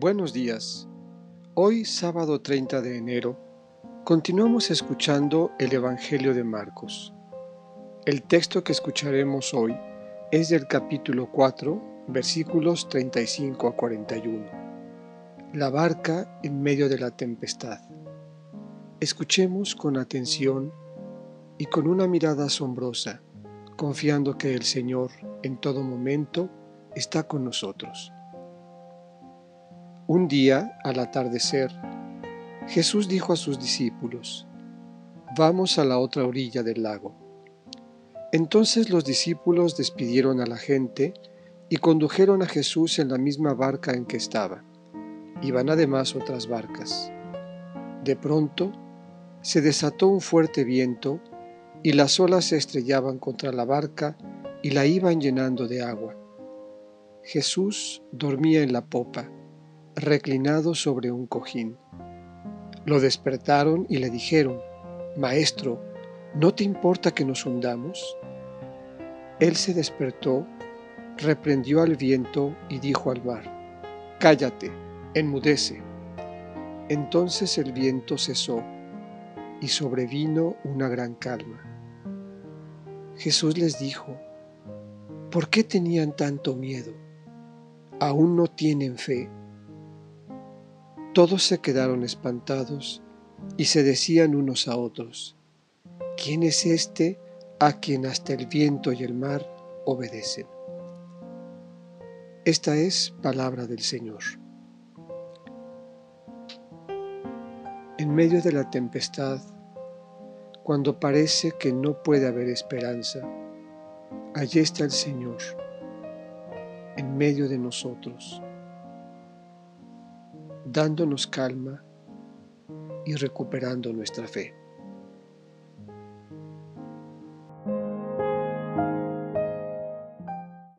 Buenos días. Hoy, sábado 30 de enero, continuamos escuchando el Evangelio de Marcos. El texto que escucharemos hoy es del capítulo 4, versículos 35 a 41. La barca en medio de la tempestad. Escuchemos con atención y con una mirada asombrosa, confiando que el Señor en todo momento está con nosotros. Un día, al atardecer, Jesús dijo a sus discípulos, Vamos a la otra orilla del lago. Entonces los discípulos despidieron a la gente y condujeron a Jesús en la misma barca en que estaba. Iban además otras barcas. De pronto se desató un fuerte viento y las olas se estrellaban contra la barca y la iban llenando de agua. Jesús dormía en la popa, reclinado sobre un cojín. Lo despertaron y le dijeron, Maestro, ¿no te importa que nos hundamos? Él se despertó, reprendió al viento y dijo al mar, Cállate, enmudece. Entonces el viento cesó y sobrevino una gran calma. Jesús les dijo, ¿por qué tenían tanto miedo? ¿Aún no tienen fe? Todos se quedaron espantados y se decían unos a otros, ¿quién es este a quien hasta el viento y el mar obedecen? Esta es palabra del Señor. En medio de la tempestad, cuando parece que no puede haber esperanza, allí está el Señor, en medio de nosotros dándonos calma y recuperando nuestra fe.